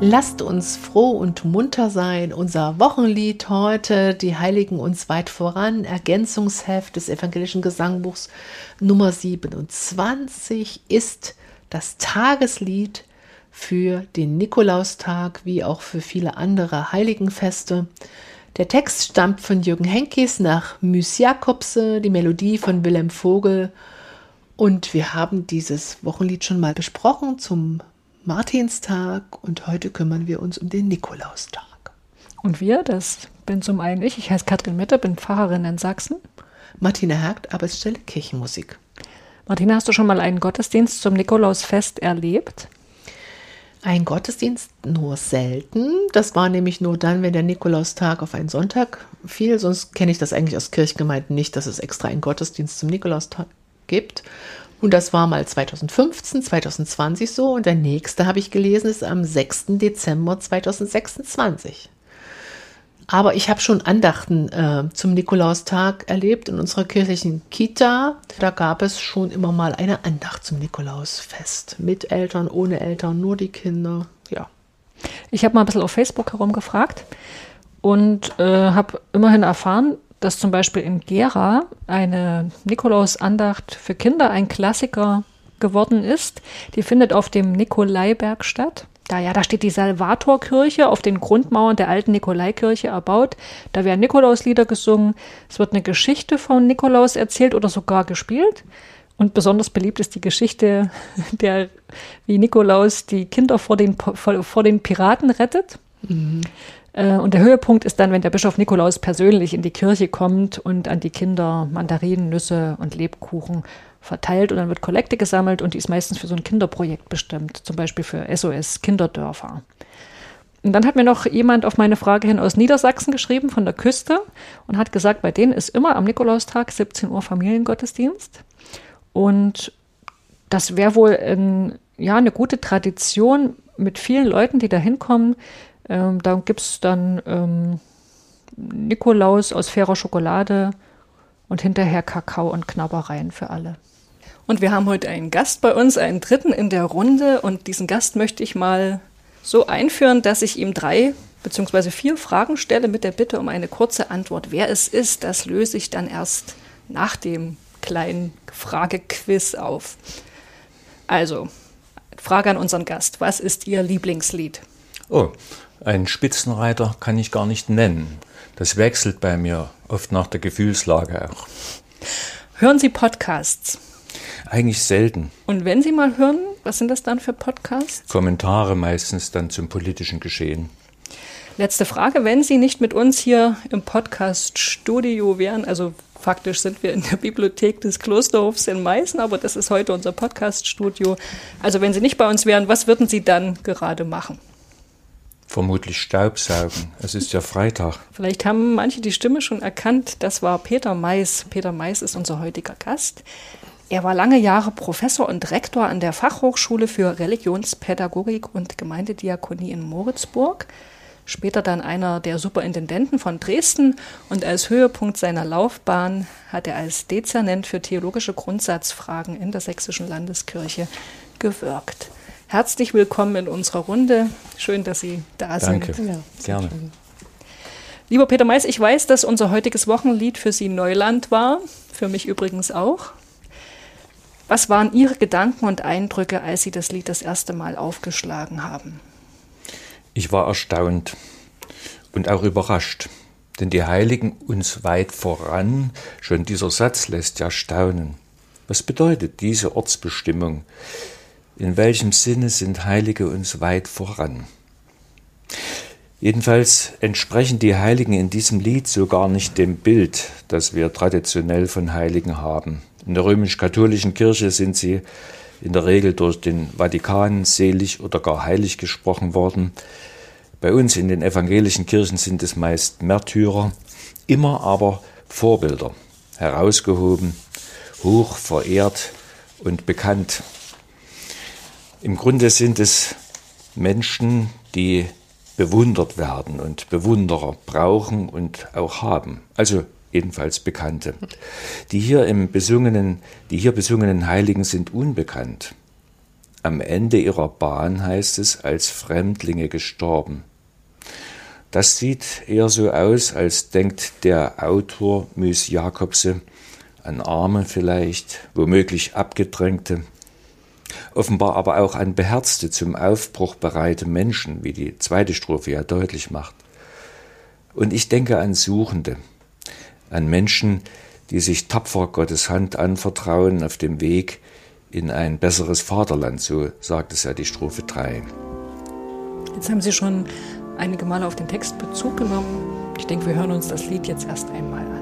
Lasst uns froh und munter sein. Unser Wochenlied heute, die Heiligen uns weit voran, Ergänzungsheft des evangelischen Gesangbuchs Nummer 27 ist das Tageslied für den Nikolaustag wie auch für viele andere Heiligenfeste. Der Text stammt von Jürgen Henkis nach Müs Jakobse, die Melodie von Wilhelm Vogel. Und wir haben dieses Wochenlied schon mal besprochen zum Martinstag und heute kümmern wir uns um den Nikolaustag. Und wir, das bin zum einen ich, ich heiße Katrin Metter, bin Pfarrerin in Sachsen. Martina Hergt, Arbeitsstelle Kirchenmusik. Martina, hast du schon mal einen Gottesdienst zum Nikolausfest erlebt? Ein Gottesdienst nur selten. Das war nämlich nur dann, wenn der Nikolaustag auf einen Sonntag fiel. Sonst kenne ich das eigentlich aus Kirchgemeinden nicht, dass es extra einen Gottesdienst zum Nikolaustag gibt. Und das war mal 2015, 2020 so. Und der nächste, habe ich gelesen, ist am 6. Dezember 2026. Aber ich habe schon Andachten äh, zum Nikolaustag erlebt in unserer kirchlichen Kita. Da gab es schon immer mal eine Andacht zum Nikolausfest. Mit Eltern, ohne Eltern, nur die Kinder. Ja. Ich habe mal ein bisschen auf Facebook herumgefragt und äh, habe immerhin erfahren, dass zum Beispiel in Gera eine Nikolausandacht für Kinder ein Klassiker geworden ist. Die findet auf dem Nikolaiberg statt. Da, ja, da steht die Salvatorkirche auf den Grundmauern der alten Nikolaikirche erbaut. Da werden Nikolauslieder gesungen. Es wird eine Geschichte von Nikolaus erzählt oder sogar gespielt. Und besonders beliebt ist die Geschichte, der, wie Nikolaus die Kinder vor den, vor, vor den Piraten rettet. Mhm. Äh, und der Höhepunkt ist dann, wenn der Bischof Nikolaus persönlich in die Kirche kommt und an die Kinder Mandarinen, Nüsse und Lebkuchen verteilt. Und dann wird Kollekte gesammelt und die ist meistens für so ein Kinderprojekt bestimmt, zum Beispiel für SOS Kinderdörfer. Und dann hat mir noch jemand auf meine Frage hin aus Niedersachsen geschrieben, von der Küste, und hat gesagt, bei denen ist immer am Nikolaustag 17 Uhr Familiengottesdienst. Und das wäre wohl ein, ja, eine gute Tradition mit vielen Leuten, die da hinkommen, ähm, da gibt es dann ähm, Nikolaus aus fairer Schokolade und hinterher Kakao und Knabbereien für alle. Und wir haben heute einen Gast bei uns, einen dritten in der Runde. Und diesen Gast möchte ich mal so einführen, dass ich ihm drei bzw. vier Fragen stelle mit der Bitte um eine kurze Antwort. Wer es ist, das löse ich dann erst nach dem kleinen Fragequiz auf. Also, Frage an unseren Gast. Was ist Ihr Lieblingslied? Oh, einen Spitzenreiter kann ich gar nicht nennen. Das wechselt bei mir oft nach der Gefühlslage auch. Hören Sie Podcasts? Eigentlich selten. Und wenn Sie mal hören, was sind das dann für Podcasts? Kommentare meistens dann zum politischen Geschehen. Letzte Frage, wenn Sie nicht mit uns hier im Podcast-Studio wären, also faktisch sind wir in der Bibliothek des Klosterhofs in Meißen, aber das ist heute unser Podcast-Studio. Also wenn Sie nicht bei uns wären, was würden Sie dann gerade machen? Vermutlich Staubsaugen. Es ist ja Freitag. Vielleicht haben manche die Stimme schon erkannt. Das war Peter Mais. Peter Mais ist unser heutiger Gast. Er war lange Jahre Professor und Rektor an der Fachhochschule für Religionspädagogik und Gemeindediakonie in Moritzburg. Später dann einer der Superintendenten von Dresden und als Höhepunkt seiner Laufbahn hat er als Dezernent für theologische Grundsatzfragen in der Sächsischen Landeskirche gewirkt. Herzlich willkommen in unserer Runde. Schön, dass Sie da Danke. sind. Ja, Gerne. Lieber Peter Mais, ich weiß, dass unser heutiges Wochenlied für Sie Neuland war, für mich übrigens auch. Was waren Ihre Gedanken und Eindrücke, als Sie das Lied das erste Mal aufgeschlagen haben? Ich war erstaunt und auch überrascht, denn die Heiligen uns weit voran, schon dieser Satz lässt ja staunen. Was bedeutet diese Ortsbestimmung? In welchem Sinne sind Heilige uns weit voran? Jedenfalls entsprechen die Heiligen in diesem Lied so gar nicht dem Bild, das wir traditionell von Heiligen haben. In der römisch-katholischen Kirche sind sie in der Regel durch den Vatikan selig oder gar heilig gesprochen worden. Bei uns in den evangelischen Kirchen sind es meist Märtyrer, immer aber Vorbilder, herausgehoben, hoch verehrt und bekannt im Grunde sind es Menschen, die bewundert werden und Bewunderer brauchen und auch haben. Also jedenfalls Bekannte. Die hier im besungenen, die hier besungenen Heiligen sind unbekannt. am Ende ihrer Bahn, heißt es, als Fremdlinge gestorben. Das sieht eher so aus, als denkt der Autor Müs Jakobse an Arme vielleicht, womöglich Abgedrängte, offenbar aber auch an beherzte, zum Aufbruch bereite Menschen, wie die zweite Strophe ja deutlich macht. Und ich denke an Suchende, an Menschen, die sich tapfer Gottes Hand anvertrauen auf dem Weg in ein besseres Vaterland, so sagt es ja die Strophe 3. Jetzt haben Sie schon einige Male auf den Text Bezug genommen. Ich denke, wir hören uns das Lied jetzt erst einmal an.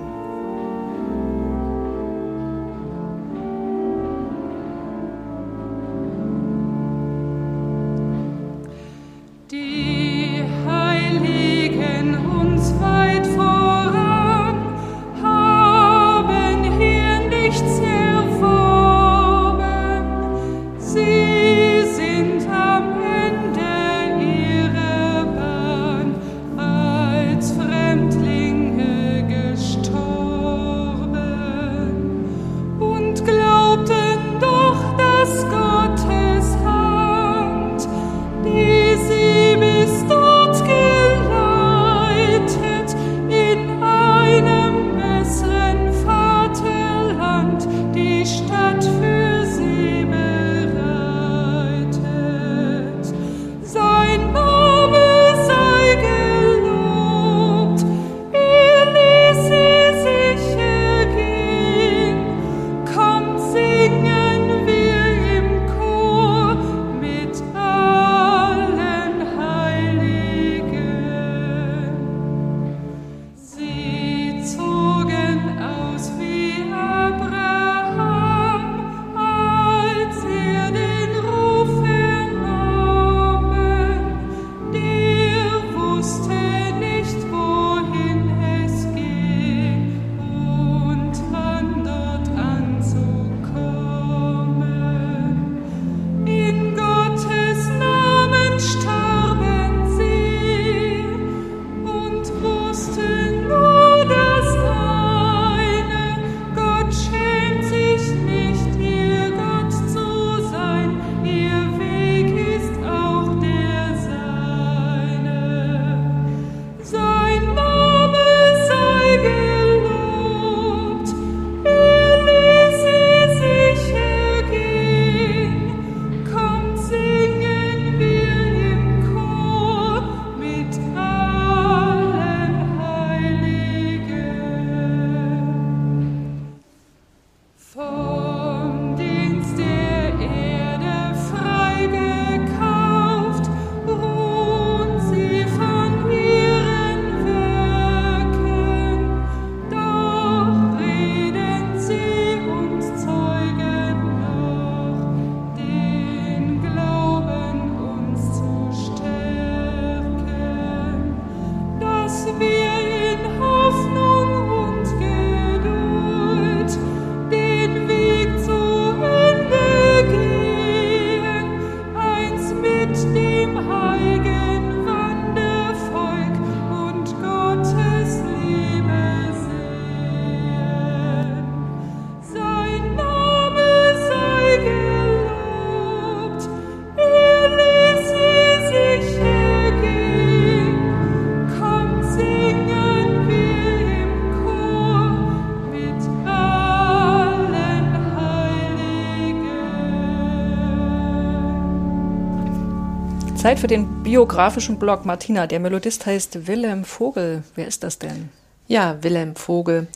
Für den biografischen Blog. Martina, der Melodist heißt Wilhelm Vogel. Wer ist das denn? Ja, Wilhelm Vogel.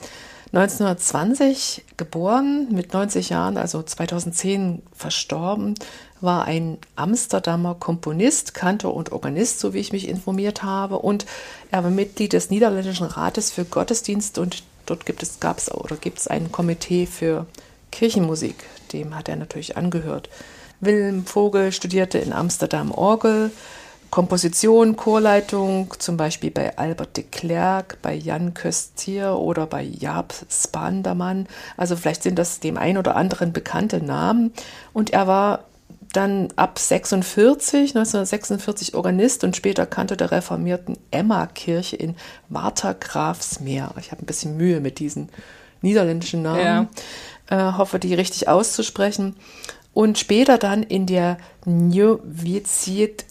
1920 geboren, mit 90 Jahren, also 2010 verstorben, war ein Amsterdamer Komponist, Kantor und Organist, so wie ich mich informiert habe. Und er war Mitglied des Niederländischen Rates für Gottesdienst und dort gibt es, gab es oder gibt es ein Komitee für Kirchenmusik. Dem hat er natürlich angehört. Wilhelm Vogel studierte in Amsterdam Orgel, Komposition, Chorleitung, zum Beispiel bei Albert de Klerk, bei Jan Köstier oder bei Jaap Spandermann. Also vielleicht sind das dem einen oder anderen bekannte Namen. Und er war dann ab 46, 1946 Organist und später Kantor der reformierten Emma-Kirche in Watergraafsmeer. Ich habe ein bisschen Mühe mit diesen niederländischen Namen. Ja. Äh, hoffe, die richtig auszusprechen. Und später dann in der New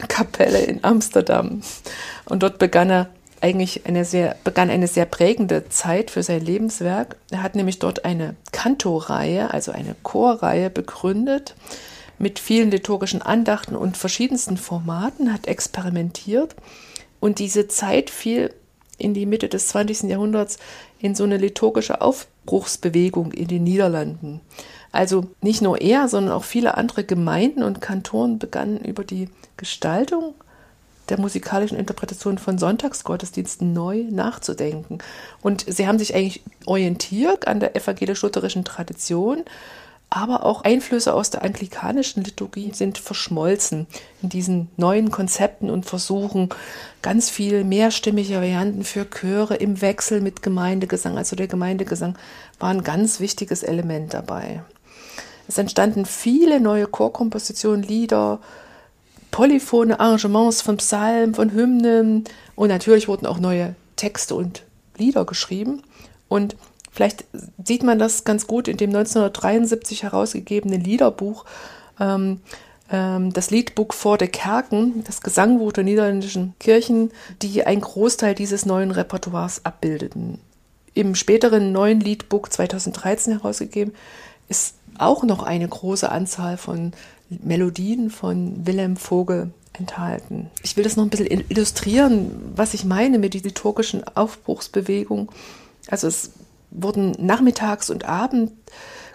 Kapelle in Amsterdam. Und dort begann er eigentlich eine sehr, begann eine sehr prägende Zeit für sein Lebenswerk. Er hat nämlich dort eine Kantoreihe, also eine Chorreihe begründet mit vielen liturgischen Andachten und verschiedensten Formaten, hat experimentiert. Und diese Zeit fiel in die Mitte des 20. Jahrhunderts in so eine liturgische Aufbruchsbewegung in den Niederlanden. Also nicht nur er, sondern auch viele andere Gemeinden und Kantoren begannen über die Gestaltung der musikalischen Interpretation von Sonntagsgottesdiensten neu nachzudenken. Und sie haben sich eigentlich orientiert an der evangelisch-lutherischen Tradition, aber auch Einflüsse aus der anglikanischen Liturgie sind verschmolzen in diesen neuen Konzepten und Versuchen, ganz viel mehrstimmige Varianten für Chöre im Wechsel mit Gemeindegesang. Also der Gemeindegesang war ein ganz wichtiges Element dabei. Es entstanden viele neue Chorkompositionen, Lieder, polyphone Arrangements von Psalmen, von Hymnen und natürlich wurden auch neue Texte und Lieder geschrieben. Und vielleicht sieht man das ganz gut in dem 1973 herausgegebenen Liederbuch, ähm, ähm, das Liedbuch vor der Kerken, das Gesangbuch der niederländischen Kirchen, die einen Großteil dieses neuen Repertoires abbildeten. Im späteren neuen Liedbuch 2013 herausgegeben ist auch noch eine große Anzahl von Melodien von Wilhelm Vogel enthalten. Ich will das noch ein bisschen illustrieren, was ich meine mit der liturgischen Aufbruchsbewegung. Also es wurden nachmittags und abend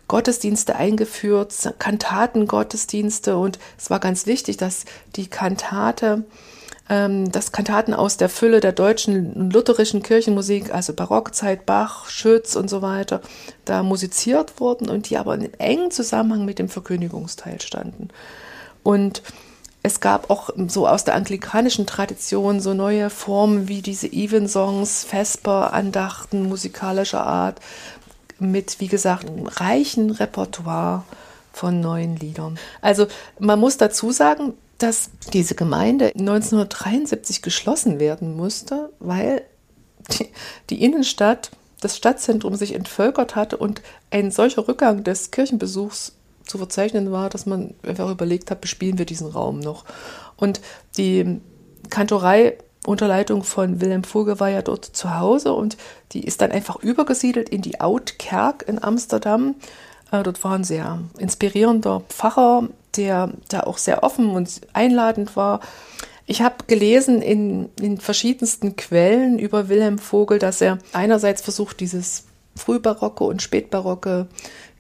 Gottesdienste eingeführt, Kantatengottesdienste und es war ganz wichtig, dass die Kantate dass Kantaten aus der Fülle der deutschen lutherischen Kirchenmusik, also Barockzeit, Bach, Schütz und so weiter, da musiziert wurden und die aber in engen Zusammenhang mit dem Verkündigungsteil standen. Und es gab auch so aus der anglikanischen Tradition so neue Formen wie diese Evensongs, Vesper, Andachten musikalischer Art mit, wie gesagt, einem reichen Repertoire von neuen Liedern. Also man muss dazu sagen, dass diese Gemeinde 1973 geschlossen werden musste, weil die, die Innenstadt, das Stadtzentrum sich entvölkert hatte und ein solcher Rückgang des Kirchenbesuchs zu verzeichnen war, dass man einfach überlegt hat, bespielen wir diesen Raum noch. Und die Kantorei unter Leitung von Wilhelm Vogel war ja dort zu Hause und die ist dann einfach übergesiedelt in die Oud-Kerk in Amsterdam. Äh, dort war ein sehr inspirierender Pfarrer, der da auch sehr offen und einladend war. Ich habe gelesen in, in verschiedensten Quellen über Wilhelm Vogel, dass er einerseits versucht, dieses frühbarocke und spätbarocke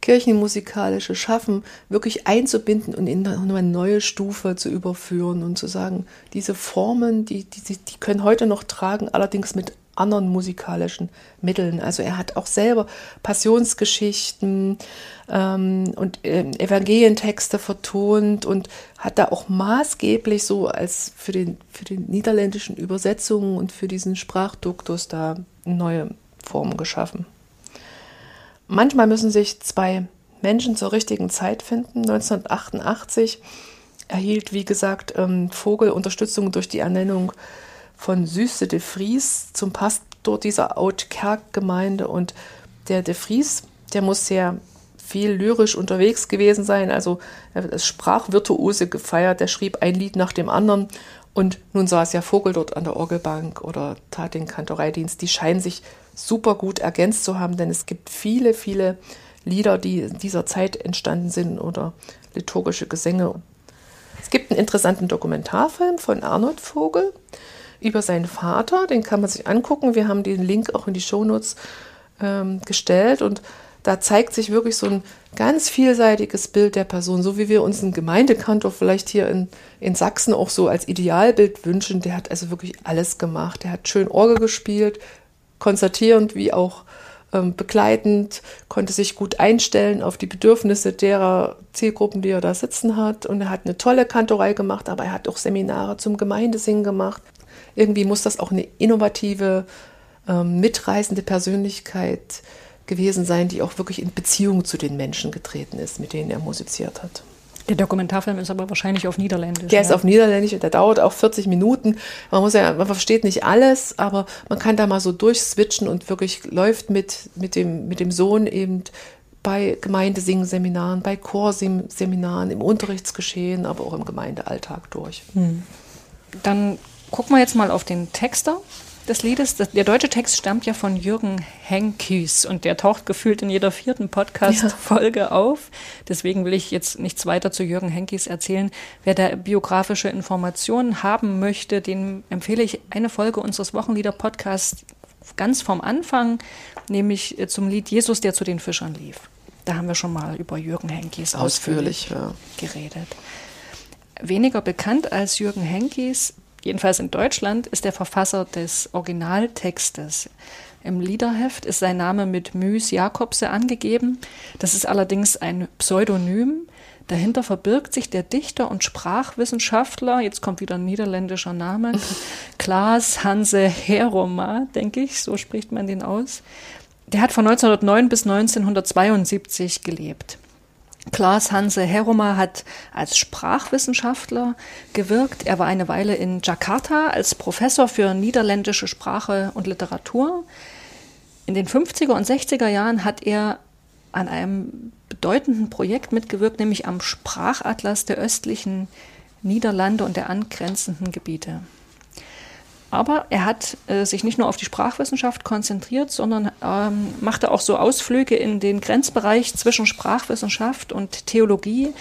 kirchenmusikalische Schaffen wirklich einzubinden und in eine neue Stufe zu überführen und zu sagen, diese Formen, die, die, die können heute noch tragen, allerdings mit anderen musikalischen Mitteln. Also er hat auch selber Passionsgeschichten ähm, und äh, Evangelientexte vertont und hat da auch maßgeblich so als für den für den niederländischen Übersetzungen und für diesen Sprachduktus da neue Formen geschaffen. Manchmal müssen sich zwei Menschen zur richtigen Zeit finden. 1988 erhielt, wie gesagt, ähm, Vogel Unterstützung durch die Ernennung von Süße de Vries zum Pastor dieser Oud-Kerk-Gemeinde. Und der de Vries, der muss sehr viel lyrisch unterwegs gewesen sein. Also er ist Sprachvirtuose gefeiert. Der schrieb ein Lied nach dem anderen. Und nun saß ja Vogel dort an der Orgelbank oder tat den Kantoreidienst. Die scheinen sich super gut ergänzt zu haben, denn es gibt viele, viele Lieder, die in dieser Zeit entstanden sind oder liturgische Gesänge. Es gibt einen interessanten Dokumentarfilm von Arnold Vogel über seinen Vater. Den kann man sich angucken. Wir haben den Link auch in die Shownotes ähm, gestellt und da zeigt sich wirklich so ein ganz vielseitiges Bild der Person, so wie wir uns einen Gemeindekantor vielleicht hier in, in Sachsen auch so als Idealbild wünschen. Der hat also wirklich alles gemacht. Der hat schön Orgel gespielt, konzertierend wie auch ähm, begleitend, konnte sich gut einstellen auf die Bedürfnisse derer Zielgruppen, die er da sitzen hat. Und er hat eine tolle Kantorei gemacht, aber er hat auch Seminare zum Gemeindesingen gemacht irgendwie muss das auch eine innovative, ähm, mitreißende Persönlichkeit gewesen sein, die auch wirklich in Beziehung zu den Menschen getreten ist, mit denen er musiziert hat. Der Dokumentarfilm ist aber wahrscheinlich auf Niederländisch. Der ja? ist auf Niederländisch und der dauert auch 40 Minuten. Man muss ja, man versteht nicht alles, aber man kann da mal so durchswitchen und wirklich läuft mit, mit dem, mit dem Sohn eben bei Gemeindesingseminaren, bei Chorseminaren, im Unterrichtsgeschehen, aber auch im Gemeindealltag durch. Hm. Dann gucken wir jetzt mal auf den Texter des Liedes. Der deutsche Text stammt ja von Jürgen Henkies und der taucht gefühlt in jeder vierten Podcast-Folge ja. auf. Deswegen will ich jetzt nichts weiter zu Jürgen Henkies erzählen. Wer da biografische Informationen haben möchte, dem empfehle ich eine Folge unseres Wochenlieder-Podcasts ganz vom Anfang, nämlich äh, zum Lied Jesus, der zu den Fischern lief. Da haben wir schon mal über Jürgen Henkies ausführlich, ausführlich ja. geredet. Weniger bekannt als Jürgen Henkies jedenfalls in Deutschland, ist der Verfasser des Originaltextes. Im Liederheft ist sein Name mit Müs Jakobse angegeben. Das ist allerdings ein Pseudonym. Dahinter verbirgt sich der Dichter und Sprachwissenschaftler, jetzt kommt wieder ein niederländischer Name, Klaas Hanse Heroma, denke ich, so spricht man den aus. Der hat von 1909 bis 1972 gelebt. Klaas Hanse Heroma hat als Sprachwissenschaftler gewirkt. Er war eine Weile in Jakarta als Professor für niederländische Sprache und Literatur. In den 50er und 60er Jahren hat er an einem bedeutenden Projekt mitgewirkt, nämlich am Sprachatlas der östlichen Niederlande und der angrenzenden Gebiete. Aber er hat äh, sich nicht nur auf die Sprachwissenschaft konzentriert, sondern ähm, machte auch so Ausflüge in den Grenzbereich zwischen Sprachwissenschaft und Theologie.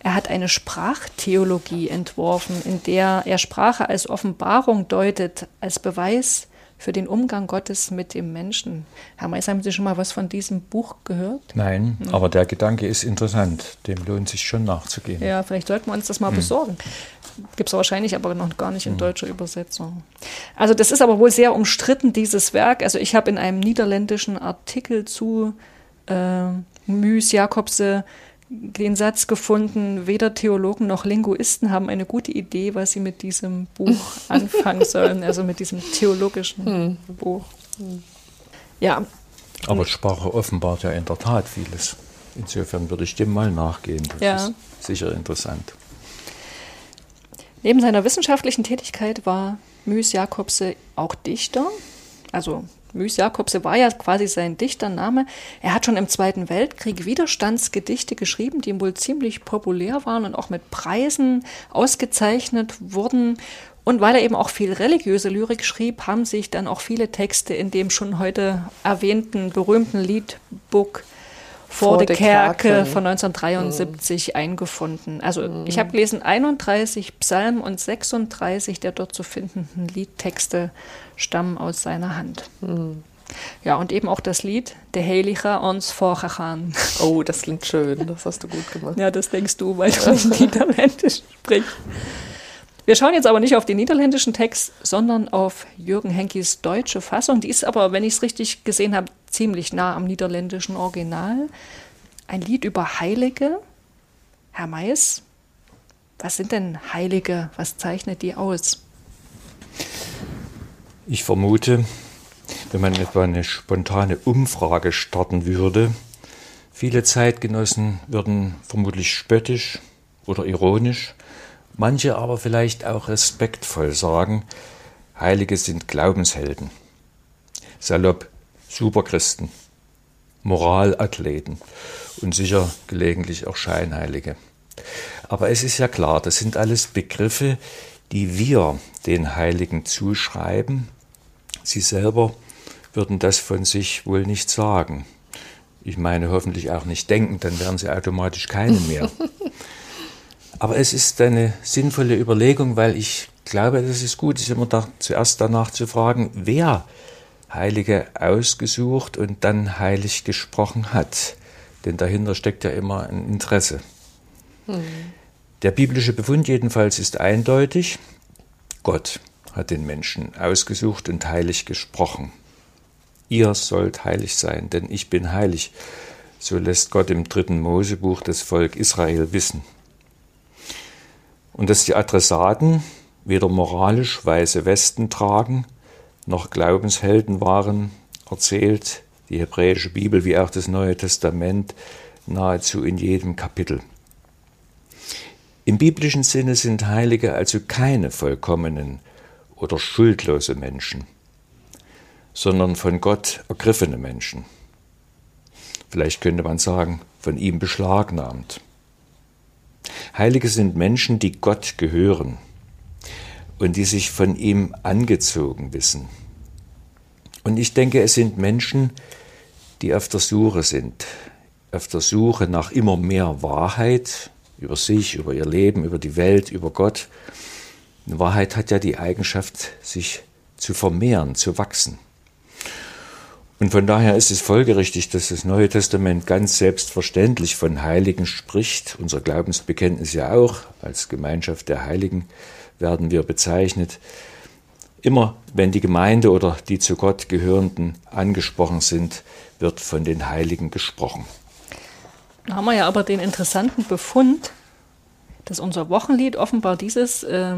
Er hat eine Sprachtheologie entworfen, in der er Sprache als Offenbarung deutet, als Beweis für den Umgang Gottes mit dem Menschen. Herr Mais, haben Sie schon mal was von diesem Buch gehört? Nein, hm. aber der Gedanke ist interessant. Dem lohnt sich schon nachzugehen. Ja, vielleicht sollten wir uns das mal hm. besorgen. Gibt es wahrscheinlich aber noch gar nicht in hm. deutscher Übersetzung. Also das ist aber wohl sehr umstritten, dieses Werk. Also ich habe in einem niederländischen Artikel zu äh, Müs Jakobse den Satz gefunden, weder Theologen noch Linguisten haben eine gute Idee, was sie mit diesem Buch anfangen sollen, also mit diesem theologischen hm. Buch. Ja. Aber Sprache offenbart ja in der Tat vieles. Insofern würde ich dem mal nachgehen. Das ja. ist sicher interessant. Neben seiner wissenschaftlichen Tätigkeit war Müs Jakobse auch Dichter. Also Müs Jakobse war ja quasi sein Dichtername. Er hat schon im Zweiten Weltkrieg Widerstandsgedichte geschrieben, die ihm wohl ziemlich populär waren und auch mit Preisen ausgezeichnet wurden. Und weil er eben auch viel religiöse Lyrik schrieb, haben sich dann auch viele Texte in dem schon heute erwähnten berühmten Liedbook vor, der Kerke, Kerke von 1973 mhm. eingefunden. Also mhm. ich habe gelesen 31 Psalmen und 36 der dort zu findenden Liedtexte stammen aus seiner Hand. Mhm. Ja, und eben auch das Lied Der Heilige uns vorgegaan. Oh, das klingt schön. Das hast du gut gemacht. ja, das denkst du, weil du nicht Niederländisch sprichst. Wir schauen jetzt aber nicht auf den niederländischen Text, sondern auf Jürgen Henkis deutsche Fassung. Die ist aber, wenn ich es richtig gesehen habe, ziemlich nah am niederländischen Original. Ein Lied über Heilige. Herr Mais, was sind denn Heilige? Was zeichnet die aus? Ich vermute, wenn man etwa eine spontane Umfrage starten würde, viele Zeitgenossen würden vermutlich spöttisch oder ironisch manche aber vielleicht auch respektvoll sagen, Heilige sind Glaubenshelden, salopp Superchristen, Moralathleten und sicher gelegentlich auch Scheinheilige. Aber es ist ja klar, das sind alles Begriffe, die wir den Heiligen zuschreiben. Sie selber würden das von sich wohl nicht sagen. Ich meine hoffentlich auch nicht denken, dann wären sie automatisch keine mehr. Aber es ist eine sinnvolle Überlegung, weil ich glaube, das ist gut, ist immer da, zuerst danach zu fragen, wer Heilige ausgesucht und dann heilig gesprochen hat. Denn dahinter steckt ja immer ein Interesse. Hm. Der biblische Befund jedenfalls ist eindeutig. Gott hat den Menschen ausgesucht und heilig gesprochen. Ihr sollt heilig sein, denn ich bin heilig. So lässt Gott im dritten Mosebuch das Volk Israel wissen und dass die Adressaten weder moralisch weiße Westen tragen, noch Glaubenshelden waren, erzählt die hebräische Bibel wie auch das Neue Testament nahezu in jedem Kapitel. Im biblischen Sinne sind Heilige also keine vollkommenen oder schuldlose Menschen, sondern von Gott ergriffene Menschen. vielleicht könnte man sagen, von ihm beschlagnahmt. Heilige sind Menschen, die Gott gehören und die sich von ihm angezogen wissen. Und ich denke, es sind Menschen, die auf der Suche sind, auf der Suche nach immer mehr Wahrheit über sich, über ihr Leben, über die Welt, über Gott. Wahrheit hat ja die Eigenschaft, sich zu vermehren, zu wachsen. Und von daher ist es folgerichtig, dass das Neue Testament ganz selbstverständlich von Heiligen spricht. Unser Glaubensbekenntnis ja auch. Als Gemeinschaft der Heiligen werden wir bezeichnet. Immer wenn die Gemeinde oder die zu Gott gehörenden angesprochen sind, wird von den Heiligen gesprochen. Da haben wir ja aber den interessanten Befund, dass unser Wochenlied offenbar dieses äh,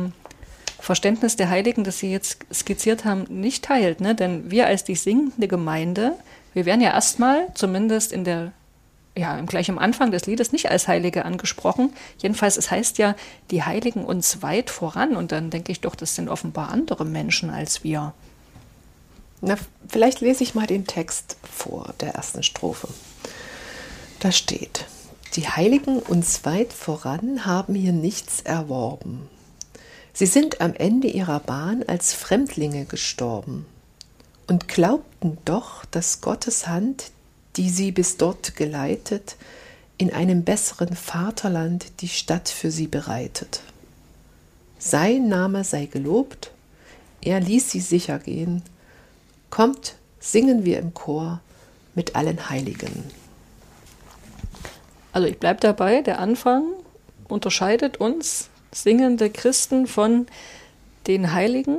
Verständnis der Heiligen, das Sie jetzt skizziert haben, nicht teilt. Ne? Denn wir als die singende Gemeinde, wir werden ja erstmal, zumindest in der, ja, gleich am Anfang des Liedes, nicht als Heilige angesprochen. Jedenfalls, es heißt ja, die Heiligen uns weit voran. Und dann denke ich doch, das sind offenbar andere Menschen als wir. Na, vielleicht lese ich mal den Text vor der ersten Strophe. Da steht, die Heiligen uns weit voran haben hier nichts erworben. Sie sind am Ende ihrer Bahn als Fremdlinge gestorben und glaubten doch, dass Gottes Hand, die sie bis dort geleitet, in einem besseren Vaterland die Stadt für sie bereitet. Sein Name sei gelobt, er ließ sie sicher gehen. Kommt, singen wir im Chor mit allen Heiligen. Also ich bleibe dabei, der Anfang unterscheidet uns singende Christen von den Heiligen.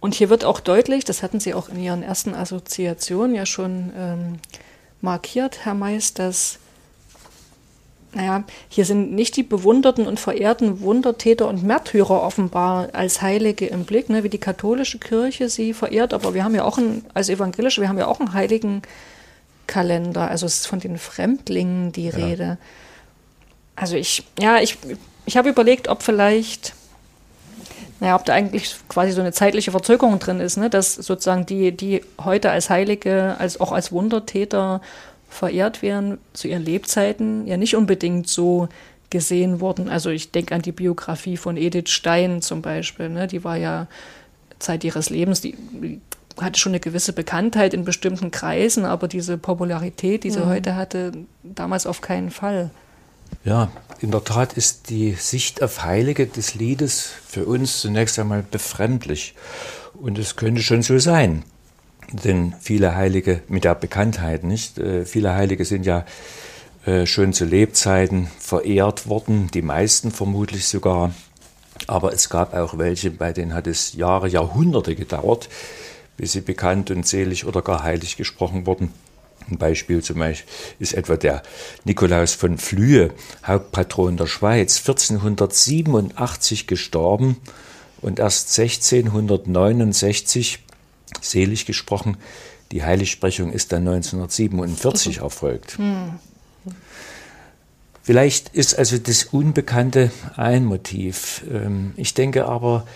Und hier wird auch deutlich, das hatten Sie auch in Ihren ersten Assoziationen ja schon ähm, markiert, Herr Mais, dass, naja, hier sind nicht die bewunderten und verehrten Wundertäter und Märtyrer offenbar als Heilige im Blick, ne, wie die katholische Kirche sie verehrt, aber wir haben ja auch ein, als evangelische, wir haben ja auch einen Heiligenkalender, also es ist von den Fremdlingen die ja. Rede. Also ich, ja, ich, ich habe überlegt, ob vielleicht, naja, ob da eigentlich quasi so eine zeitliche Verzögerung drin ist, ne? dass sozusagen die, die heute als Heilige, als auch als Wundertäter verehrt werden, zu ihren Lebzeiten ja nicht unbedingt so gesehen wurden. Also ich denke an die Biografie von Edith Stein zum Beispiel, ne? die war ja Zeit ihres Lebens, die, hatte schon eine gewisse Bekanntheit in bestimmten Kreisen, aber diese Popularität, die sie mhm. heute hatte, damals auf keinen Fall. Ja, in der Tat ist die Sicht auf Heilige des Liedes für uns zunächst einmal befremdlich. Und es könnte schon so sein. Denn viele Heilige mit der Bekanntheit, nicht? Äh, viele Heilige sind ja äh, schon zu Lebzeiten verehrt worden, die meisten vermutlich sogar. Aber es gab auch welche, bei denen hat es Jahre, Jahrhunderte gedauert, bis sie bekannt und selig oder gar heilig gesprochen wurden. Ein Beispiel zum Beispiel ist etwa der Nikolaus von Flühe, Hauptpatron der Schweiz, 1487 gestorben und erst 1669 selig gesprochen. Die Heiligsprechung ist dann 1947 erfolgt. Hm. Vielleicht ist also das Unbekannte ein Motiv. Ähm, ich denke aber,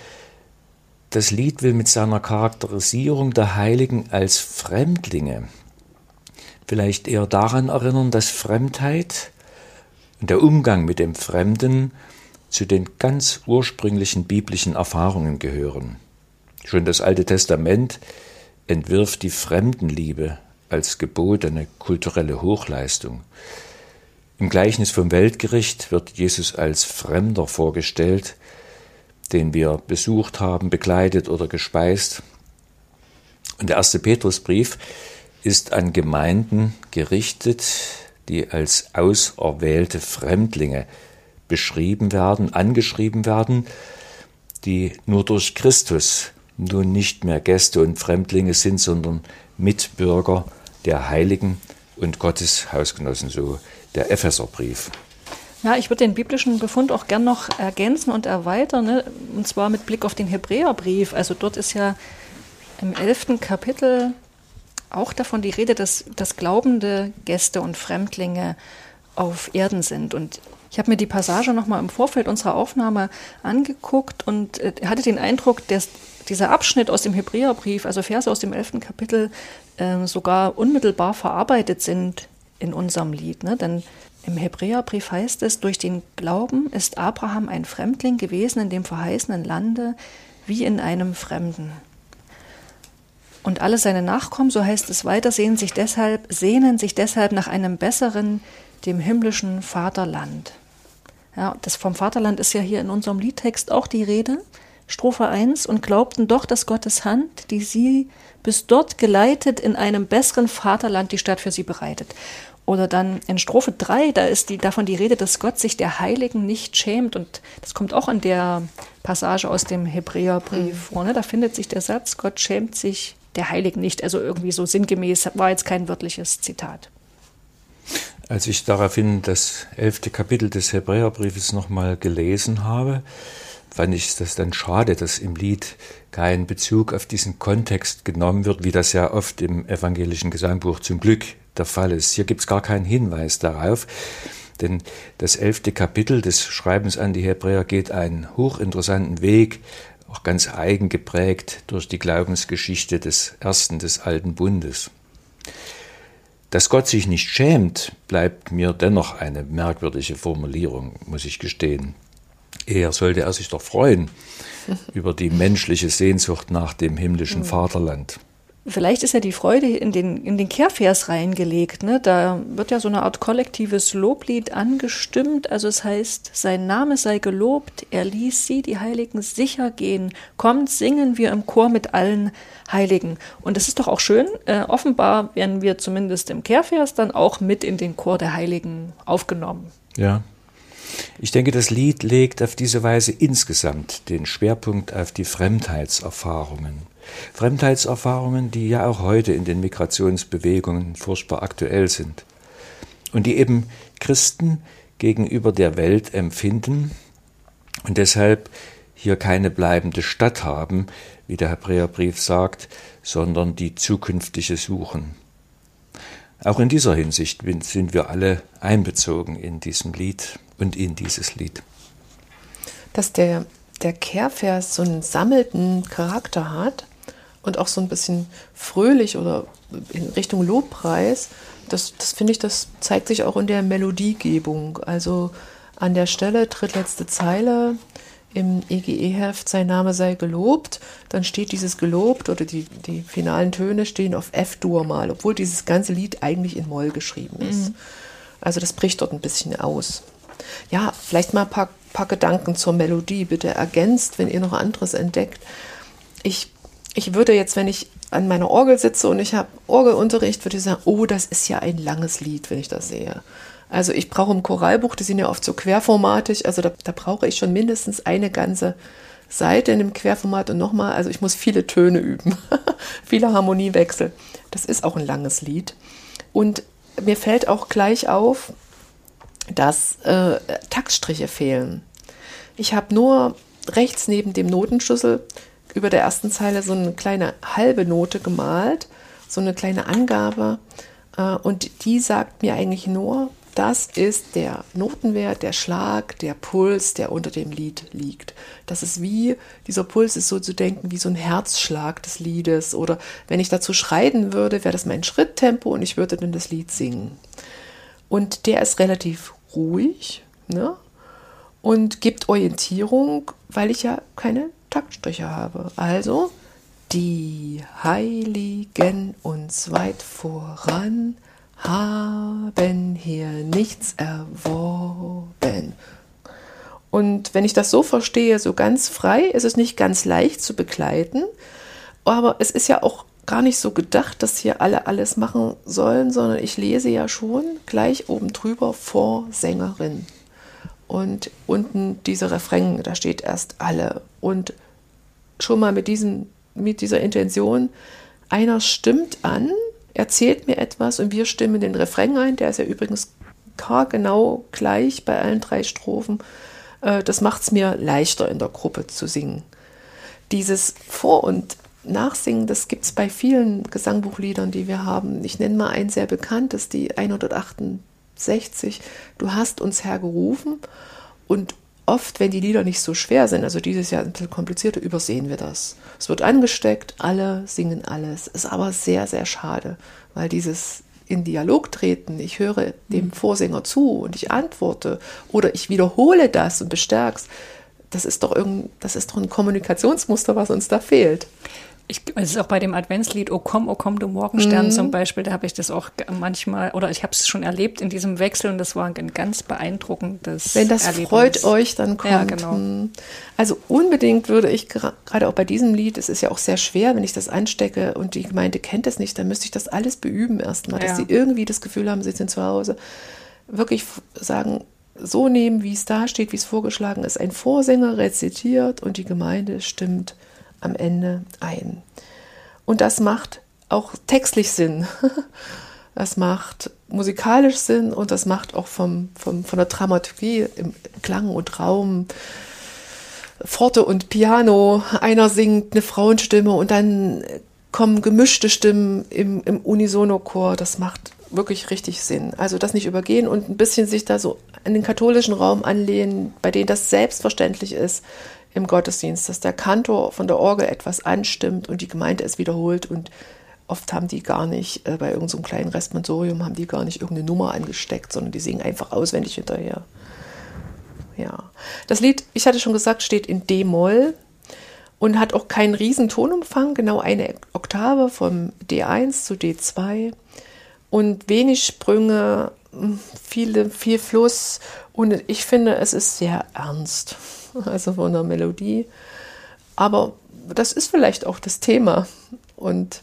das Lied will mit seiner Charakterisierung der Heiligen als Fremdlinge vielleicht eher daran erinnern, dass Fremdheit und der Umgang mit dem Fremden zu den ganz ursprünglichen biblischen Erfahrungen gehören. Schon das Alte Testament entwirft die Fremdenliebe als gebotene kulturelle Hochleistung. Im Gleichnis vom Weltgericht wird Jesus als Fremder vorgestellt, den wir besucht haben, begleitet oder gespeist. Und der erste Petrusbrief ist an Gemeinden gerichtet, die als auserwählte Fremdlinge beschrieben werden, angeschrieben werden, die nur durch Christus nun nicht mehr Gäste und Fremdlinge sind, sondern Mitbürger der Heiligen und Gottes Hausgenossen, so der Epheserbrief. Ja, ich würde den biblischen Befund auch gern noch ergänzen und erweitern, ne? und zwar mit Blick auf den Hebräerbrief. Also dort ist ja im elften Kapitel auch davon die Rede, dass, dass glaubende Gäste und Fremdlinge auf Erden sind. Und ich habe mir die Passage nochmal im Vorfeld unserer Aufnahme angeguckt und äh, hatte den Eindruck, dass dieser Abschnitt aus dem Hebräerbrief, also Verse aus dem elften Kapitel, äh, sogar unmittelbar verarbeitet sind in unserem Lied. Ne? Denn im Hebräerbrief heißt es, durch den Glauben ist Abraham ein Fremdling gewesen in dem verheißenen Lande wie in einem Fremden. Und alle seine Nachkommen, so heißt es weiter, sehnen sich deshalb, sehnen sich deshalb nach einem besseren, dem himmlischen Vaterland. Ja, das vom Vaterland ist ja hier in unserem Liedtext auch die Rede. Strophe 1 und glaubten doch, dass Gottes Hand, die sie bis dort geleitet, in einem besseren Vaterland die Stadt für sie bereitet. Oder dann in Strophe 3, da ist die, davon die Rede, dass Gott sich der Heiligen nicht schämt. Und das kommt auch in der Passage aus dem Hebräerbrief mhm. vor. Ne? Da findet sich der Satz, Gott schämt sich der Heiligen nicht. Also irgendwie so sinngemäß, war jetzt kein wörtliches Zitat. Als ich daraufhin das elfte Kapitel des Hebräerbriefes nochmal gelesen habe, fand ich das dann schade, dass im Lied kein Bezug auf diesen Kontext genommen wird, wie das ja oft im evangelischen Gesangbuch zum Glück der Fall ist. Hier gibt es gar keinen Hinweis darauf, denn das elfte Kapitel des Schreibens an die Hebräer geht einen hochinteressanten Weg, auch ganz eigen geprägt durch die Glaubensgeschichte des ersten des alten Bundes. Dass Gott sich nicht schämt, bleibt mir dennoch eine merkwürdige Formulierung, muss ich gestehen. Eher sollte er sich doch freuen über die menschliche Sehnsucht nach dem himmlischen hm. Vaterland. Vielleicht ist ja die Freude in den, in den Kehrvers reingelegt. Ne? Da wird ja so eine Art kollektives Loblied angestimmt. Also es heißt, sein Name sei gelobt, er ließ sie, die Heiligen, sicher gehen. Kommt, singen wir im Chor mit allen Heiligen. Und das ist doch auch schön. Äh, offenbar werden wir zumindest im Kehrvers dann auch mit in den Chor der Heiligen aufgenommen. Ja, ich denke, das Lied legt auf diese Weise insgesamt den Schwerpunkt auf die Fremdheitserfahrungen. Fremdheitserfahrungen, die ja auch heute in den Migrationsbewegungen furchtbar aktuell sind und die eben Christen gegenüber der Welt empfinden und deshalb hier keine bleibende Stadt haben, wie der Hebräerbrief sagt, sondern die zukünftige suchen. Auch in dieser Hinsicht sind wir alle einbezogen in diesem Lied und in dieses Lied. Dass der, der Kehrvers so einen sammelten Charakter hat und auch so ein bisschen fröhlich oder in Richtung Lobpreis, das, das finde ich, das zeigt sich auch in der Melodiegebung. Also an der Stelle, drittletzte Zeile, im EGE-Heft Sein Name sei gelobt, dann steht dieses gelobt oder die, die finalen Töne stehen auf F-Dur mal, obwohl dieses ganze Lied eigentlich in Moll geschrieben ist. Mhm. Also das bricht dort ein bisschen aus. Ja, vielleicht mal ein paar, paar Gedanken zur Melodie, bitte ergänzt, wenn ihr noch anderes entdeckt. Ich, ich würde jetzt, wenn ich an meiner Orgel sitze und ich habe Orgelunterricht, würde ich sagen, oh, das ist ja ein langes Lied, wenn ich das sehe. Also ich brauche ein Choralbuch, die sind ja oft so querformatig, also da, da brauche ich schon mindestens eine ganze Seite in dem Querformat und nochmal, also ich muss viele Töne üben, viele Harmoniewechsel. Das ist auch ein langes Lied. Und mir fällt auch gleich auf, dass äh, Taktstriche fehlen. Ich habe nur rechts neben dem Notenschlüssel über der ersten Zeile so eine kleine halbe Note gemalt, so eine kleine Angabe. Äh, und die sagt mir eigentlich nur, das ist der Notenwert, der Schlag, der Puls, der unter dem Lied liegt. Das ist wie, dieser Puls ist so zu denken wie so ein Herzschlag des Liedes. Oder wenn ich dazu schreiten würde, wäre das mein Schritttempo und ich würde dann das Lied singen. Und der ist relativ ruhig ne? und gibt Orientierung, weil ich ja keine Taktstriche habe. Also die Heiligen uns weit voran haben hier nichts erworben. Und wenn ich das so verstehe, so ganz frei, ist es nicht ganz leicht zu begleiten. Aber es ist ja auch gar nicht so gedacht, dass hier alle alles machen sollen, sondern ich lese ja schon gleich oben drüber vor Sängerin. Und unten dieser Refrain, da steht erst alle. Und schon mal mit, diesem, mit dieser Intention, einer stimmt an, erzählt mir etwas und wir stimmen den Refrain ein, der ist ja übrigens genau gleich bei allen drei Strophen. Äh, das macht es mir leichter in der Gruppe zu singen. Dieses Vor- und Nachsingen, das gibt es bei vielen Gesangbuchliedern, die wir haben. Ich nenne mal ein sehr bekanntes, die 168. Du hast uns hergerufen und oft, wenn die Lieder nicht so schwer sind, also dieses Jahr ein bisschen komplizierter, übersehen wir das. Es wird angesteckt, alle singen alles. Ist aber sehr, sehr schade, weil dieses in Dialog treten, ich höre dem mhm. Vorsänger zu und ich antworte oder ich wiederhole das und bestärk's, das ist doch irgend, das ist doch ein Kommunikationsmuster, was uns da fehlt. Ich, es ist auch bei dem Adventslied O komm, O komm, du Morgenstern mhm. zum Beispiel, da habe ich das auch manchmal, oder ich habe es schon erlebt in diesem Wechsel und das war ein ganz beeindruckendes Wenn das Erlebnis. freut euch, dann kommt. Ja, genau. Hm. Also unbedingt würde ich gerade auch bei diesem Lied, es ist ja auch sehr schwer, wenn ich das anstecke und die Gemeinde kennt es nicht, dann müsste ich das alles beüben erstmal, dass sie irgendwie das Gefühl haben, sie sind zu Hause. Wirklich sagen, so nehmen, wie es da steht, wie es vorgeschlagen ist. Ein Vorsänger rezitiert und die Gemeinde stimmt am Ende ein. Und das macht auch textlich Sinn. Das macht musikalisch Sinn und das macht auch vom, vom, von der Dramaturgie im Klang und Raum. Forte und Piano, einer singt eine Frauenstimme und dann kommen gemischte Stimmen im, im Unisono-Chor. Das macht wirklich richtig Sinn. Also das nicht übergehen und ein bisschen sich da so an den katholischen Raum anlehnen, bei denen das selbstverständlich ist, im Gottesdienst, dass der Kantor von der Orgel etwas anstimmt und die Gemeinde es wiederholt und oft haben die gar nicht, äh, bei irgendeinem so kleinen Responsorium haben die gar nicht irgendeine Nummer angesteckt, sondern die singen einfach auswendig hinterher. Ja. Das Lied, ich hatte schon gesagt, steht in D-Moll und hat auch keinen riesen Tonumfang, genau eine Oktave vom D1 zu D2 und wenig Sprünge, viele, viel Fluss und ich finde, es ist sehr ernst also von der Melodie. Aber das ist vielleicht auch das Thema und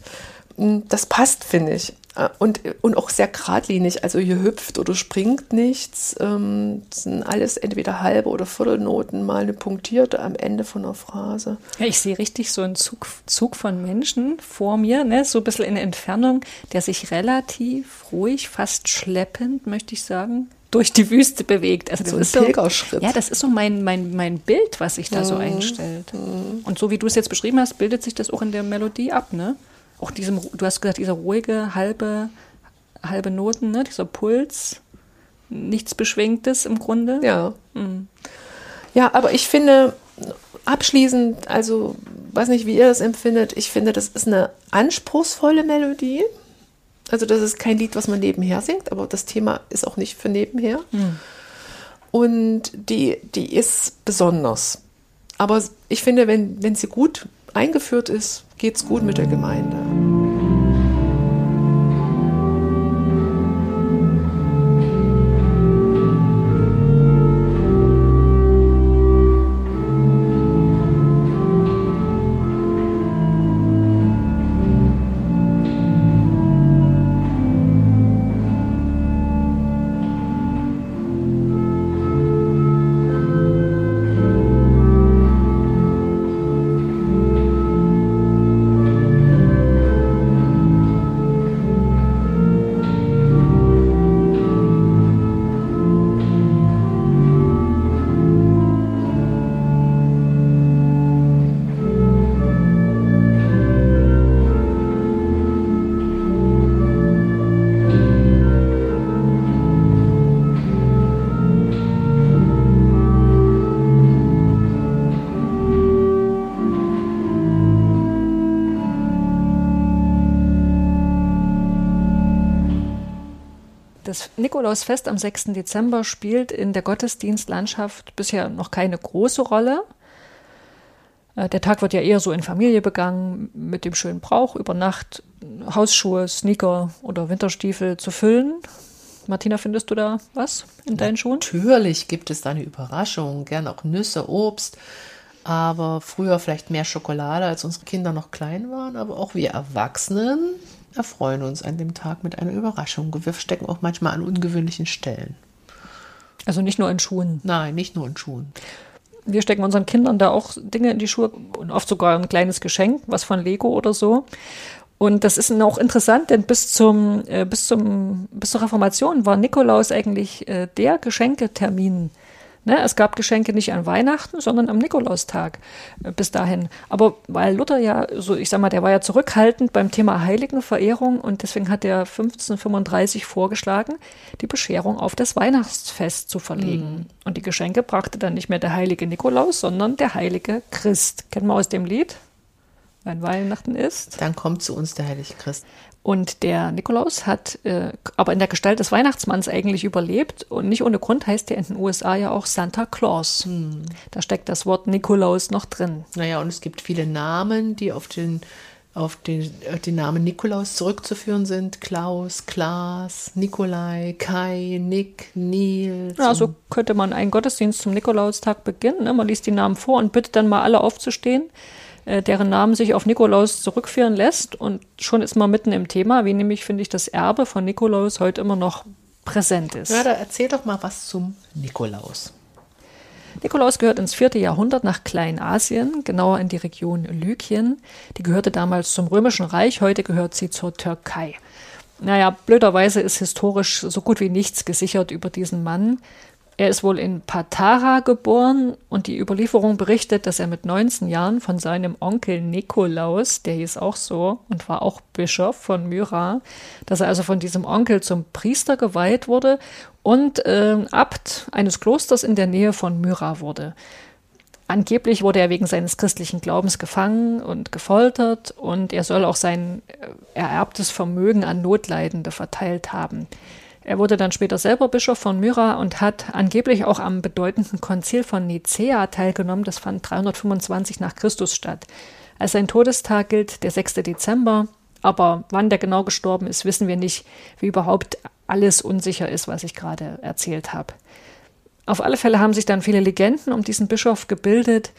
hm, das passt, finde ich. Äh, und, und auch sehr geradlinig. Also hier hüpft oder springt nichts. Ähm, das sind alles entweder halbe oder Viertelnoten, mal eine punktierte am Ende von einer Phrase. Ja, ich sehe richtig so einen Zug, Zug von Menschen vor mir, ne? so ein bisschen in Entfernung, der sich relativ ruhig, fast schleppend, möchte ich sagen, durch die Wüste bewegt. Also das so ist ein Pilgerschritt. So, ja, das ist so mein, mein, mein Bild, was sich da mhm. so einstellt. Mhm. Und so wie du es jetzt beschrieben hast, bildet sich das auch in der Melodie ab, ne? Auch diesem, du hast gesagt, dieser ruhige, halbe, halbe Noten, ne? Dieser Puls, nichts Beschwingtes im Grunde. Ja. Mhm. Ja, aber ich finde, abschließend, also weiß nicht, wie ihr das empfindet, ich finde, das ist eine anspruchsvolle Melodie. Also das ist kein Lied, was man nebenher singt, aber das Thema ist auch nicht für nebenher. Mhm. Und die, die ist besonders. Aber ich finde, wenn, wenn sie gut eingeführt ist, geht es gut mit der Gemeinde. Nikolausfest am 6. Dezember spielt in der Gottesdienstlandschaft bisher noch keine große Rolle. Äh, der Tag wird ja eher so in Familie begangen, mit dem schönen Brauch, über Nacht Hausschuhe, Sneaker oder Winterstiefel zu füllen. Martina, findest du da was in deinen Schuhen? Natürlich gibt es da eine Überraschung, gern auch Nüsse, Obst, aber früher vielleicht mehr Schokolade, als unsere Kinder noch klein waren, aber auch wir Erwachsenen erfreuen uns an dem Tag mit einer Überraschung. Wir stecken auch manchmal an ungewöhnlichen Stellen. Also nicht nur in Schuhen. Nein, nicht nur in Schuhen. Wir stecken unseren Kindern da auch Dinge in die Schuhe und oft sogar ein kleines Geschenk, was von Lego oder so. Und das ist auch interessant, denn bis zum, äh, bis zum, bis zur Reformation war Nikolaus eigentlich äh, der Geschenketermin Ne, es gab Geschenke nicht an Weihnachten, sondern am Nikolaustag äh, bis dahin. Aber weil Luther ja, so ich sag mal, der war ja zurückhaltend beim Thema Heiligenverehrung und deswegen hat er 1535 vorgeschlagen, die Bescherung auf das Weihnachtsfest zu verlegen. Mhm. Und die Geschenke brachte dann nicht mehr der heilige Nikolaus, sondern der heilige Christ. Kennen wir aus dem Lied? Wenn Weihnachten ist. Dann kommt zu uns der heilige Christ. Und der Nikolaus hat äh, aber in der Gestalt des Weihnachtsmanns eigentlich überlebt. Und nicht ohne Grund heißt er in den USA ja auch Santa Claus. Hm. Da steckt das Wort Nikolaus noch drin. Naja, und es gibt viele Namen, die auf den, auf den, auf den Namen Nikolaus zurückzuführen sind. Klaus, Klaas, Nikolai, Kai, Nick, Nils. Ja, so könnte man einen Gottesdienst zum Nikolaustag beginnen. Ne? Man liest die Namen vor und bittet dann mal alle aufzustehen. Äh, deren Namen sich auf Nikolaus zurückführen lässt. Und schon ist man mitten im Thema, wie nämlich, finde ich, das Erbe von Nikolaus heute immer noch präsent ist. Ja, da erzähl doch mal was zum Nikolaus. Nikolaus gehört ins vierte Jahrhundert nach Kleinasien, genauer in die Region Lykien. Die gehörte damals zum Römischen Reich, heute gehört sie zur Türkei. Naja, blöderweise ist historisch so gut wie nichts gesichert über diesen Mann. Er ist wohl in Patara geboren und die Überlieferung berichtet, dass er mit 19 Jahren von seinem Onkel Nikolaus, der hieß auch so und war auch Bischof von Myra, dass er also von diesem Onkel zum Priester geweiht wurde und äh, Abt eines Klosters in der Nähe von Myra wurde. Angeblich wurde er wegen seines christlichen Glaubens gefangen und gefoltert und er soll auch sein äh, ererbtes Vermögen an Notleidende verteilt haben. Er wurde dann später selber Bischof von Myra und hat angeblich auch am bedeutenden Konzil von Nicea teilgenommen. Das fand 325 nach Christus statt. Als sein Todestag gilt der 6. Dezember, aber wann der genau gestorben ist, wissen wir nicht, wie überhaupt alles unsicher ist, was ich gerade erzählt habe. Auf alle Fälle haben sich dann viele Legenden um diesen Bischof gebildet.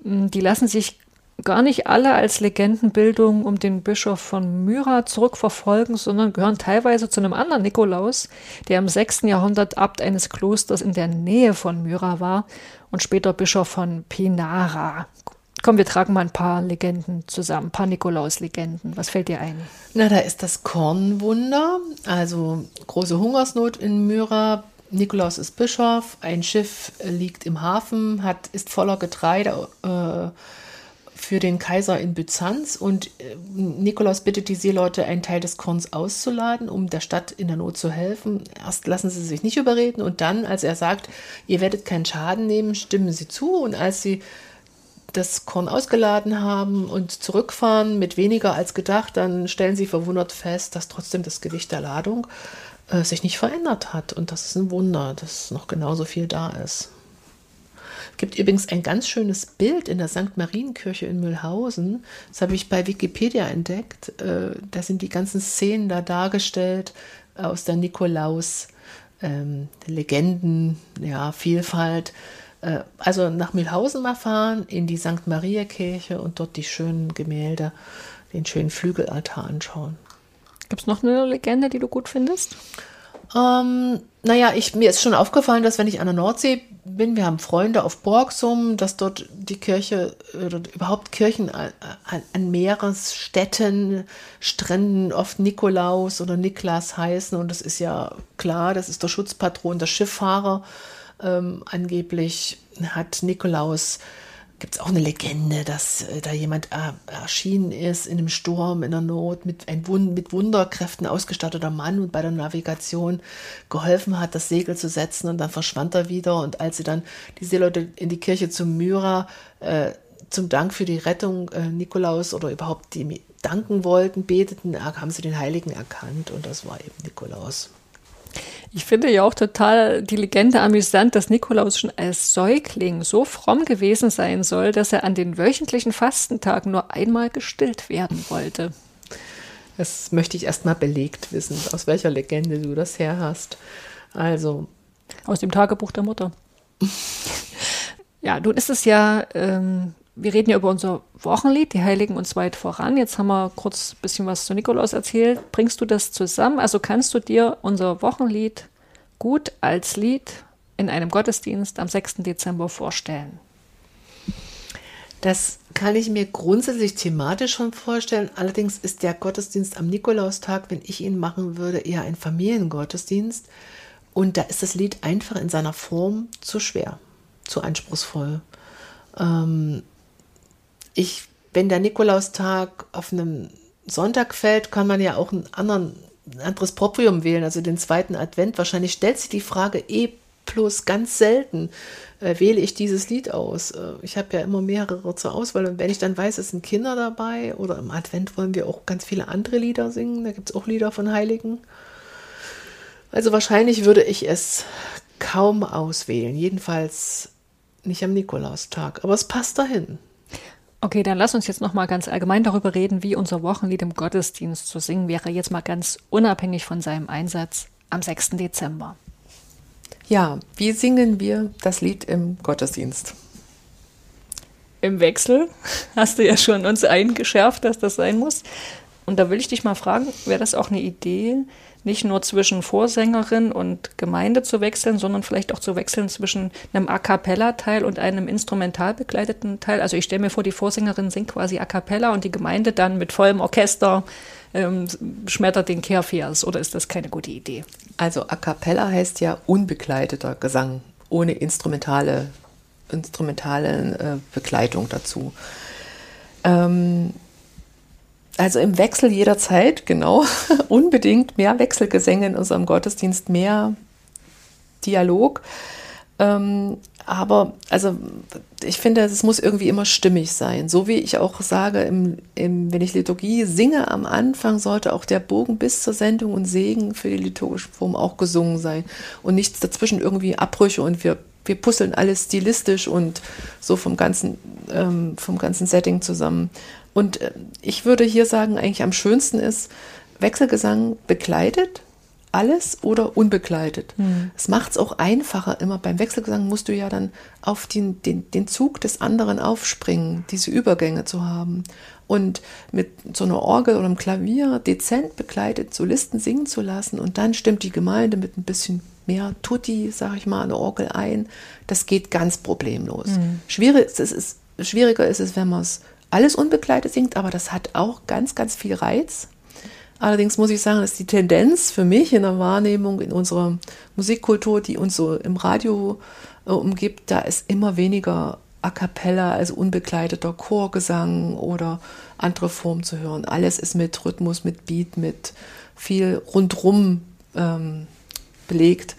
Die lassen sich gar nicht alle als Legendenbildung um den Bischof von Myra zurückverfolgen, sondern gehören teilweise zu einem anderen Nikolaus, der im 6. Jahrhundert Abt eines Klosters in der Nähe von Myra war und später Bischof von Pinara. Komm, wir tragen mal ein paar Legenden zusammen, ein paar Nikolaus-Legenden. Was fällt dir ein? Na, da ist das Kornwunder, also große Hungersnot in Myra. Nikolaus ist Bischof, ein Schiff liegt im Hafen, hat, ist voller Getreide. Äh, für den Kaiser in Byzanz und äh, Nikolaus bittet die Seeleute, einen Teil des Korns auszuladen, um der Stadt in der Not zu helfen. Erst lassen sie sich nicht überreden und dann, als er sagt, ihr werdet keinen Schaden nehmen, stimmen sie zu und als sie das Korn ausgeladen haben und zurückfahren mit weniger als gedacht, dann stellen sie verwundert fest, dass trotzdem das Gewicht der Ladung äh, sich nicht verändert hat. Und das ist ein Wunder, dass noch genauso viel da ist gibt übrigens ein ganz schönes Bild in der St. Marienkirche in Mühlhausen. Das habe ich bei Wikipedia entdeckt. Äh, da sind die ganzen Szenen da dargestellt aus der Nikolaus. Ähm, Legenden, ja, Vielfalt. Äh, also nach Mühlhausen mal fahren, in die St. Maria-Kirche und dort die schönen Gemälde, den schönen Flügelaltar anschauen. Gibt es noch eine Legende, die du gut findest? Ähm, naja, ich, mir ist schon aufgefallen, dass wenn ich an der Nordsee bin, wir haben Freunde auf Borgsum, dass dort die Kirche oder überhaupt Kirchen an, an Meeresstädten, Stränden oft Nikolaus oder Niklas heißen. Und das ist ja klar, das ist der Schutzpatron der Schifffahrer. Ähm, angeblich hat Nikolaus gibt es auch eine Legende, dass äh, da jemand erschienen ist in einem Sturm, in der Not, mit, ein mit Wunderkräften ausgestatteter Mann und bei der Navigation geholfen hat, das Segel zu setzen und dann verschwand er wieder. Und als sie dann die Seeleute in die Kirche zum Myra äh, zum Dank für die Rettung äh, Nikolaus oder überhaupt die danken wollten, beteten, haben sie den Heiligen erkannt und das war eben Nikolaus. Ich finde ja auch total die Legende amüsant, dass Nikolaus schon als Säugling so fromm gewesen sein soll, dass er an den wöchentlichen Fastentagen nur einmal gestillt werden wollte. Das möchte ich erstmal belegt wissen, aus welcher Legende du das her hast. Also. Aus dem Tagebuch der Mutter. ja, nun ist es ja ähm, wir reden ja über unser Wochenlied, die Heiligen uns weit voran. Jetzt haben wir kurz ein bisschen was zu Nikolaus erzählt. Bringst du das zusammen? Also kannst du dir unser Wochenlied gut als Lied in einem Gottesdienst am 6. Dezember vorstellen? Das kann ich mir grundsätzlich thematisch schon vorstellen. Allerdings ist der Gottesdienst am Nikolaustag, wenn ich ihn machen würde, eher ein Familiengottesdienst. und da ist das Lied einfach in seiner Form zu schwer, zu anspruchsvoll. Ähm, ich, wenn der Nikolaustag auf einem Sonntag fällt, kann man ja auch einen anderen, ein anderes Proprium wählen, also den zweiten Advent. Wahrscheinlich stellt sich die Frage eh plus ganz selten äh, wähle ich dieses Lied aus. Äh, ich habe ja immer mehrere zur Auswahl und wenn ich dann weiß, es sind Kinder dabei oder im Advent wollen wir auch ganz viele andere Lieder singen, da gibt es auch Lieder von Heiligen. Also wahrscheinlich würde ich es kaum auswählen, jedenfalls nicht am Nikolaustag, aber es passt dahin. Okay, dann lass uns jetzt noch mal ganz allgemein darüber reden, wie unser Wochenlied im Gottesdienst zu singen wäre, jetzt mal ganz unabhängig von seinem Einsatz am 6. Dezember. Ja, wie singen wir das Lied im Gottesdienst? Im Wechsel hast du ja schon uns eingeschärft, dass das sein muss. Und da will ich dich mal fragen, wäre das auch eine Idee, nicht nur zwischen Vorsängerin und Gemeinde zu wechseln, sondern vielleicht auch zu wechseln zwischen einem A cappella-Teil und einem instrumental begleiteten Teil. Also ich stelle mir vor, die Vorsängerin singt quasi A cappella und die Gemeinde dann mit vollem Orchester ähm, schmettert den Kehrvers. Oder ist das keine gute Idee? Also A cappella heißt ja unbegleiteter Gesang, ohne instrumentale, instrumentale äh, Begleitung dazu. Ähm, also im Wechsel jederzeit, genau, unbedingt mehr Wechselgesänge in unserem Gottesdienst, mehr Dialog. Ähm, aber also ich finde, es muss irgendwie immer stimmig sein. So wie ich auch sage, im, im, wenn ich Liturgie singe am Anfang, sollte auch der Bogen bis zur Sendung und Segen für die liturgische Form auch gesungen sein. Und nichts dazwischen irgendwie Abbrüche und wir, wir puzzeln alles stilistisch und so vom ganzen, ähm, vom ganzen Setting zusammen. Und äh, ich würde hier sagen, eigentlich am schönsten ist, Wechselgesang begleitet alles oder unbegleitet. Mhm. Es macht es auch einfacher. Immer beim Wechselgesang musst du ja dann auf den, den, den Zug des anderen aufspringen, diese Übergänge zu haben. Und mit so einer Orgel oder einem Klavier dezent begleitet Solisten singen zu lassen und dann stimmt die Gemeinde mit ein bisschen mehr Tutti, sag ich mal, eine Orgel ein. Das geht ganz problemlos. Mhm. Schwierig, es ist, schwieriger ist es, wenn man es alles unbegleitet singt, aber das hat auch ganz, ganz viel Reiz. Allerdings muss ich sagen, dass die Tendenz für mich in der Wahrnehmung in unserer Musikkultur, die uns so im Radio äh, umgibt, da ist immer weniger A cappella, also unbegleiteter Chorgesang oder andere Formen zu hören. Alles ist mit Rhythmus, mit Beat, mit viel rundrum ähm, belegt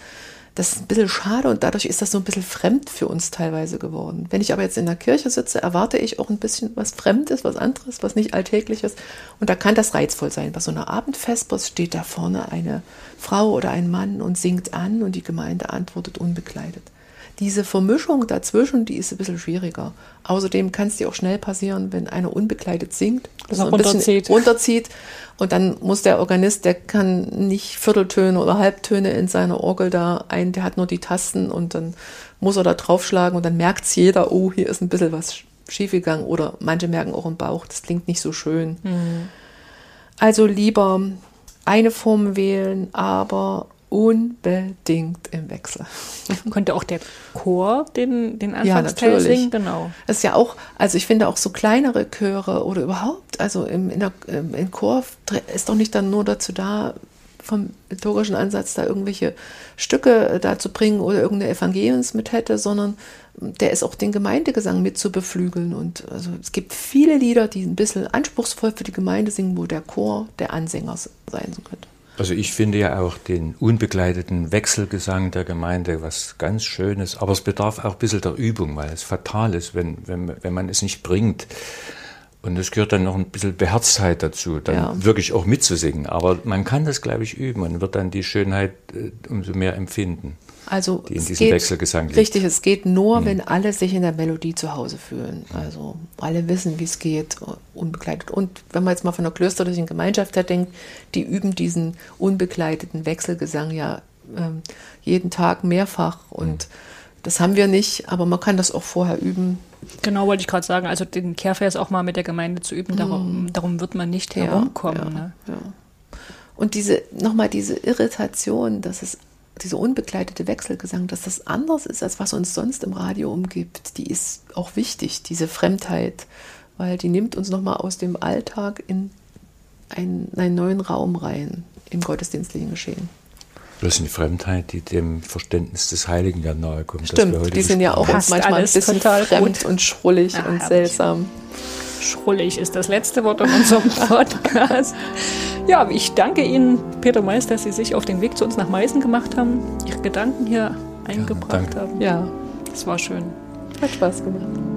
das ist ein bisschen schade und dadurch ist das so ein bisschen fremd für uns teilweise geworden. Wenn ich aber jetzt in der Kirche sitze, erwarte ich auch ein bisschen was Fremdes, was anderes, was nicht Alltägliches. Und da kann das reizvoll sein. Bei so einer Abendvesper steht da vorne eine Frau oder ein Mann und singt an und die Gemeinde antwortet unbekleidet. Diese Vermischung dazwischen, die ist ein bisschen schwieriger. Außerdem kann es dir auch schnell passieren, wenn einer unbekleidet singt, dass er ein bisschen runterzieht. runterzieht. Und dann muss der Organist, der kann nicht Vierteltöne oder Halbtöne in seiner Orgel da ein, der hat nur die Tasten und dann muss er da draufschlagen und dann merkt es jeder, oh, hier ist ein bisschen was schiefgegangen oder manche merken auch im Bauch, das klingt nicht so schön. Mhm. Also lieber eine Form wählen, aber unbedingt im Wechsel. Könnte auch der Chor den, den Anfangsteil ja, singen? Genau. Das ist ja auch, also ich finde auch so kleinere Chöre oder überhaupt, also im, in der, im Chor ist doch nicht dann nur dazu da, vom liturgischen Ansatz da irgendwelche Stücke äh, da zu bringen oder irgendeine Evangeliumsmethode, sondern der ist auch den Gemeindegesang mit zu beflügeln. Und also es gibt viele Lieder, die ein bisschen anspruchsvoll für die Gemeinde singen, wo der Chor der Ansänger sein könnte. Also ich finde ja auch den unbegleiteten Wechselgesang der Gemeinde was ganz Schönes, aber es bedarf auch ein bisschen der Übung, weil es fatal ist, wenn, wenn, wenn man es nicht bringt. Und es gehört dann noch ein bisschen Beherztheit dazu, dann ja. wirklich auch mitzusingen. Aber man kann das, glaube ich, üben und wird dann die Schönheit äh, umso mehr empfinden. Also die in diesem geht, Wechselgesang liegt. Richtig, es geht nur, hm. wenn alle sich in der Melodie zu Hause fühlen. Also alle wissen, wie es geht, unbegleitet. Und wenn man jetzt mal von der klösterlichen Gemeinschaft her denkt, die üben diesen unbegleiteten Wechselgesang ja ähm, jeden Tag mehrfach. Und hm. das haben wir nicht, aber man kann das auch vorher üben. Genau, wollte ich gerade sagen. Also den Kehrvers auch mal mit der Gemeinde zu üben, darum, hm. darum wird man nicht herumkommen. Ja, ne? ja. Und diese, nochmal diese Irritation, dass es diese unbegleitete Wechselgesang, dass das anders ist, als was uns sonst im Radio umgibt, die ist auch wichtig, diese Fremdheit, weil die nimmt uns nochmal aus dem Alltag in einen, einen neuen Raum rein im gottesdienstlichen Geschehen. Das ist eine Fremdheit, die dem Verständnis des Heiligen ja nahe kommt. Stimmt, die sind ja auch uns manchmal ein bisschen fremd gut. und schrullig ja, und seltsam. Schrullig ist das letzte Wort in unserem Podcast. Ja, ich danke Ihnen, Peter Meist, dass Sie sich auf den Weg zu uns nach Meißen gemacht haben, Ihre Gedanken hier eingebracht ja, haben. Ja, das war schön. Hat Spaß gemacht.